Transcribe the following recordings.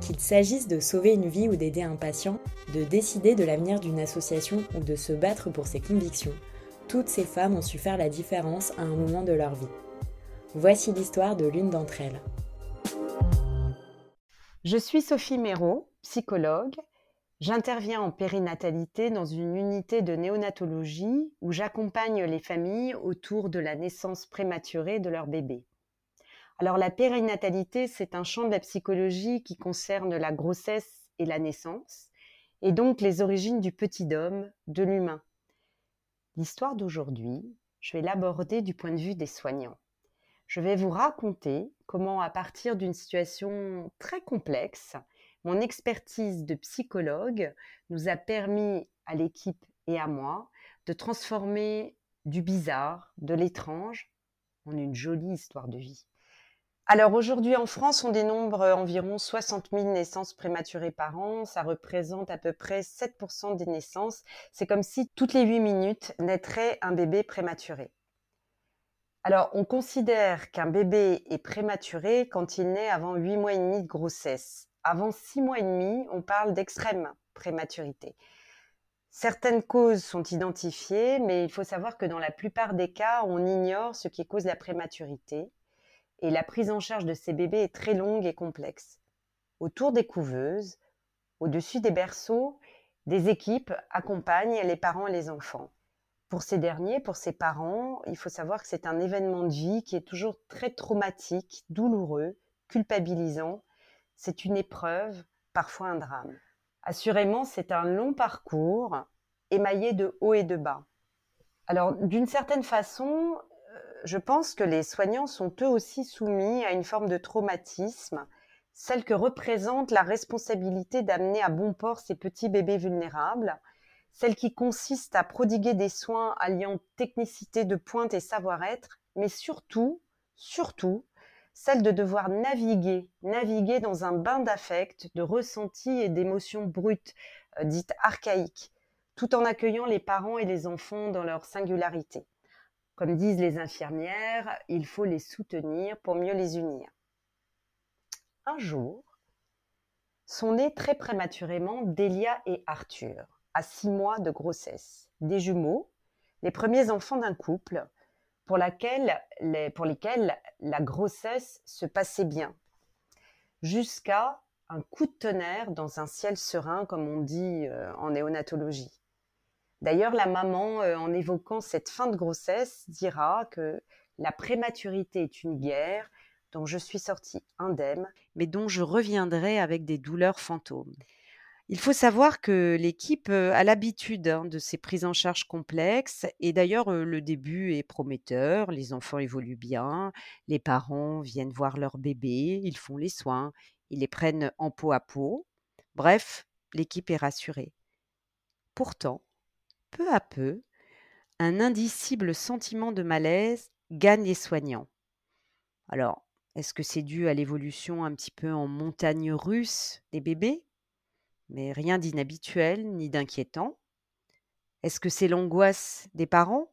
Qu'il s'agisse de sauver une vie ou d'aider un patient, de décider de l'avenir d'une association ou de se battre pour ses convictions, toutes ces femmes ont su faire la différence à un moment de leur vie. Voici l'histoire de l'une d'entre elles. Je suis Sophie Méraud, psychologue. J'interviens en périnatalité dans une unité de néonatologie où j'accompagne les familles autour de la naissance prématurée de leur bébé. Alors la périnatalité, c'est un champ de la psychologie qui concerne la grossesse et la naissance, et donc les origines du petit homme, de l'humain. L'histoire d'aujourd'hui, je vais l'aborder du point de vue des soignants. Je vais vous raconter comment, à partir d'une situation très complexe, mon expertise de psychologue nous a permis à l'équipe et à moi de transformer du bizarre, de l'étrange, en une jolie histoire de vie. Alors aujourd'hui en France, on dénombre environ 60 000 naissances prématurées par an. Ça représente à peu près 7% des naissances. C'est comme si toutes les 8 minutes naîtrait un bébé prématuré. Alors on considère qu'un bébé est prématuré quand il naît avant 8 mois et demi de grossesse. Avant 6 mois et demi, on parle d'extrême prématurité. Certaines causes sont identifiées, mais il faut savoir que dans la plupart des cas, on ignore ce qui cause la prématurité et la prise en charge de ces bébés est très longue et complexe. Autour des couveuses, au-dessus des berceaux, des équipes accompagnent les parents et les enfants. Pour ces derniers, pour ces parents, il faut savoir que c'est un événement de vie qui est toujours très traumatique, douloureux, culpabilisant. C'est une épreuve, parfois un drame. Assurément, c'est un long parcours émaillé de hauts et de bas. Alors, d'une certaine façon, je pense que les soignants sont eux aussi soumis à une forme de traumatisme, celle que représente la responsabilité d'amener à bon port ces petits bébés vulnérables, celle qui consiste à prodiguer des soins alliant technicité de pointe et savoir-être, mais surtout, surtout, celle de devoir naviguer, naviguer dans un bain d'affect, de ressentis et d'émotions brutes, euh, dites archaïques, tout en accueillant les parents et les enfants dans leur singularité. Comme disent les infirmières, il faut les soutenir pour mieux les unir. Un jour, sont nés très prématurément Delia et Arthur, à six mois de grossesse, des jumeaux, les premiers enfants d'un couple, pour, pour lesquels la grossesse se passait bien, jusqu'à un coup de tonnerre dans un ciel serein, comme on dit euh, en néonatologie. D'ailleurs, la maman, euh, en évoquant cette fin de grossesse, dira que la prématurité est une guerre dont je suis sortie indemne, mais dont je reviendrai avec des douleurs fantômes. Il faut savoir que l'équipe euh, a l'habitude hein, de ces prises en charge complexes et d'ailleurs euh, le début est prometteur, les enfants évoluent bien, les parents viennent voir leur bébé, ils font les soins, ils les prennent en peau à peau. Bref, l'équipe est rassurée. Pourtant, peu à peu, un indicible sentiment de malaise gagne les soignants. Alors, est-ce que c'est dû à l'évolution un petit peu en montagne russe des bébés? Mais rien d'inhabituel ni d'inquiétant. Est-ce que c'est l'angoisse des parents?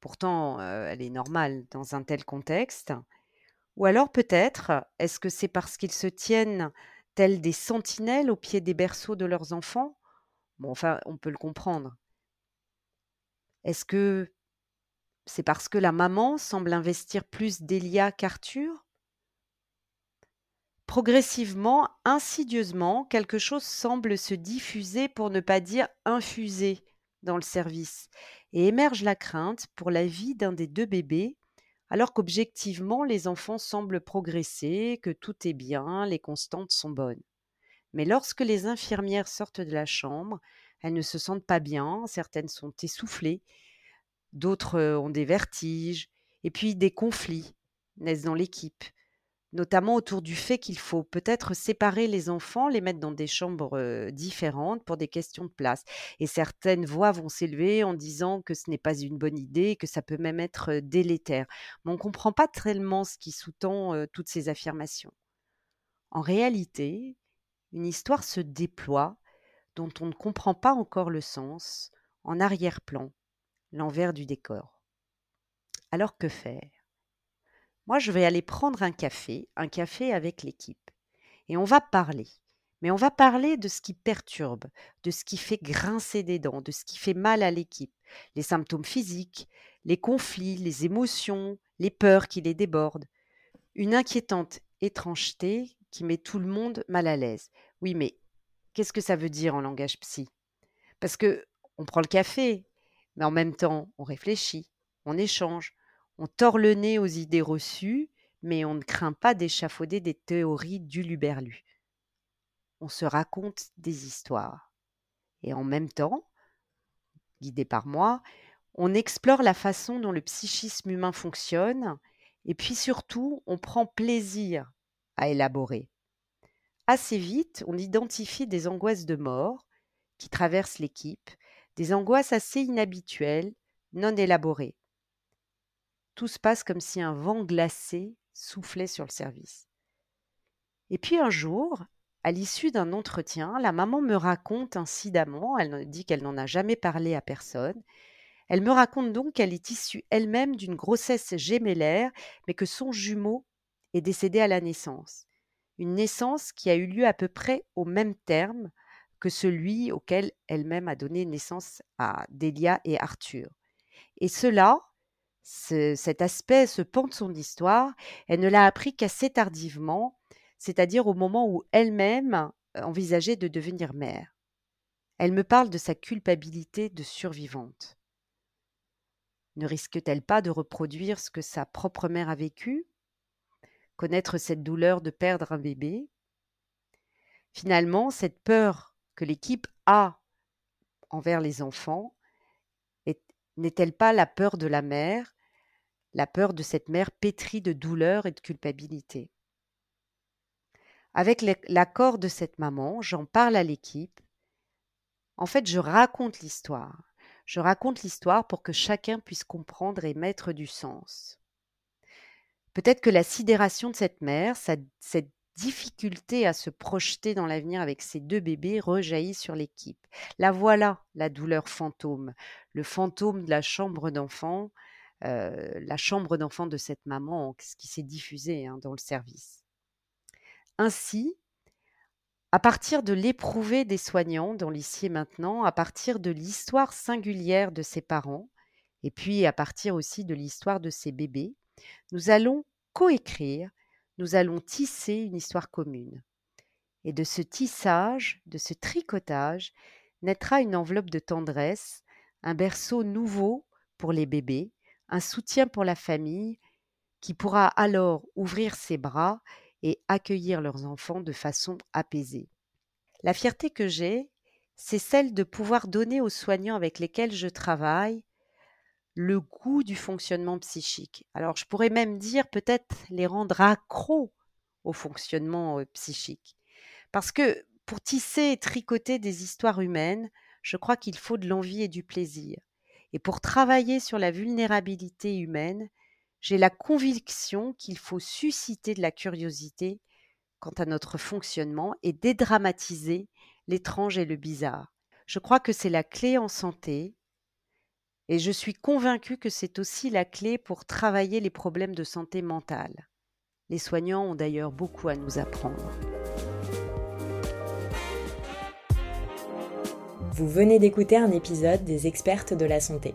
Pourtant, euh, elle est normale dans un tel contexte. Ou alors peut-être, est-ce que c'est parce qu'ils se tiennent tels des sentinelles au pied des berceaux de leurs enfants? Bon, enfin, on peut le comprendre. Est-ce que c'est parce que la maman semble investir plus d'Elia qu'Arthur? Progressivement, insidieusement, quelque chose semble se diffuser pour ne pas dire infuser dans le service, et émerge la crainte pour la vie d'un des deux bébés, alors qu'objectivement les enfants semblent progresser, que tout est bien, les constantes sont bonnes. Mais lorsque les infirmières sortent de la chambre, elles ne se sentent pas bien, certaines sont essoufflées, d'autres ont des vertiges, et puis des conflits naissent dans l'équipe. notamment autour du fait qu'il faut peut-être séparer les enfants, les mettre dans des chambres différentes pour des questions de place. Et certaines voix vont s'élever en disant que ce n'est pas une bonne idée, que ça peut même être délétère. Mais on ne comprend pas tellement ce qui sous-tend toutes ces affirmations. En réalité, une histoire se déploie dont on ne comprend pas encore le sens en arrière-plan, l'envers du décor. Alors que faire? Moi, je vais aller prendre un café, un café avec l'équipe. Et on va parler. Mais on va parler de ce qui perturbe, de ce qui fait grincer des dents, de ce qui fait mal à l'équipe. Les symptômes physiques, les conflits, les émotions, les peurs qui les débordent. Une inquiétante étrangeté qui met tout le monde mal à l'aise. Oui, mais qu'est-ce que ça veut dire en langage psy? Parce que on prend le café, mais en même temps, on réfléchit, on échange, on tord le nez aux idées reçues, mais on ne craint pas d'échafauder des théories du luberlu. On se raconte des histoires. Et en même temps, guidé par moi, on explore la façon dont le psychisme humain fonctionne, et puis surtout, on prend plaisir à élaborer. Assez vite, on identifie des angoisses de mort qui traversent l'équipe, des angoisses assez inhabituelles, non élaborées tout se passe comme si un vent glacé soufflait sur le service. Et puis un jour, à l'issue d'un entretien, la maman me raconte incidemment, elle dit qu'elle n'en a jamais parlé à personne, elle me raconte donc qu'elle est issue elle-même d'une grossesse gémellaire, mais que son jumeau est décédé à la naissance. Une naissance qui a eu lieu à peu près au même terme que celui auquel elle-même a donné naissance à Delia et Arthur. Et cela, cet aspect, ce pan de son histoire, elle ne l'a appris qu'assez tardivement, c'est-à-dire au moment où elle-même envisageait de devenir mère. Elle me parle de sa culpabilité de survivante. Ne risque-t-elle pas de reproduire ce que sa propre mère a vécu? Connaître cette douleur de perdre un bébé Finalement, cette peur que l'équipe a envers les enfants n'est-elle pas la peur de la mère, la peur de cette mère pétrie de douleur et de culpabilité? Avec l'accord de cette maman, j'en parle à l'équipe. En fait, je raconte l'histoire. Je raconte l'histoire pour que chacun puisse comprendre et mettre du sens. Peut-être que la sidération de cette mère, cette difficulté à se projeter dans l'avenir avec ses deux bébés rejaillit sur l'équipe. La voilà, la douleur fantôme, le fantôme de la chambre d'enfant, euh, la chambre d'enfant de cette maman, ce qui s'est diffusé hein, dans le service. Ainsi, à partir de l'éprouvé des soignants dans l'ici et maintenant, à partir de l'histoire singulière de ses parents, et puis à partir aussi de l'histoire de ses bébés, nous allons coécrire nous allons tisser une histoire commune. Et de ce tissage, de ce tricotage, naîtra une enveloppe de tendresse, un berceau nouveau pour les bébés, un soutien pour la famille, qui pourra alors ouvrir ses bras et accueillir leurs enfants de façon apaisée. La fierté que j'ai, c'est celle de pouvoir donner aux soignants avec lesquels je travaille le goût du fonctionnement psychique. Alors je pourrais même dire peut-être les rendre accros au fonctionnement psychique. Parce que pour tisser et tricoter des histoires humaines, je crois qu'il faut de l'envie et du plaisir. Et pour travailler sur la vulnérabilité humaine, j'ai la conviction qu'il faut susciter de la curiosité quant à notre fonctionnement et dédramatiser l'étrange et le bizarre. Je crois que c'est la clé en santé et je suis convaincue que c'est aussi la clé pour travailler les problèmes de santé mentale. Les soignants ont d'ailleurs beaucoup à nous apprendre. Vous venez d'écouter un épisode des expertes de la santé.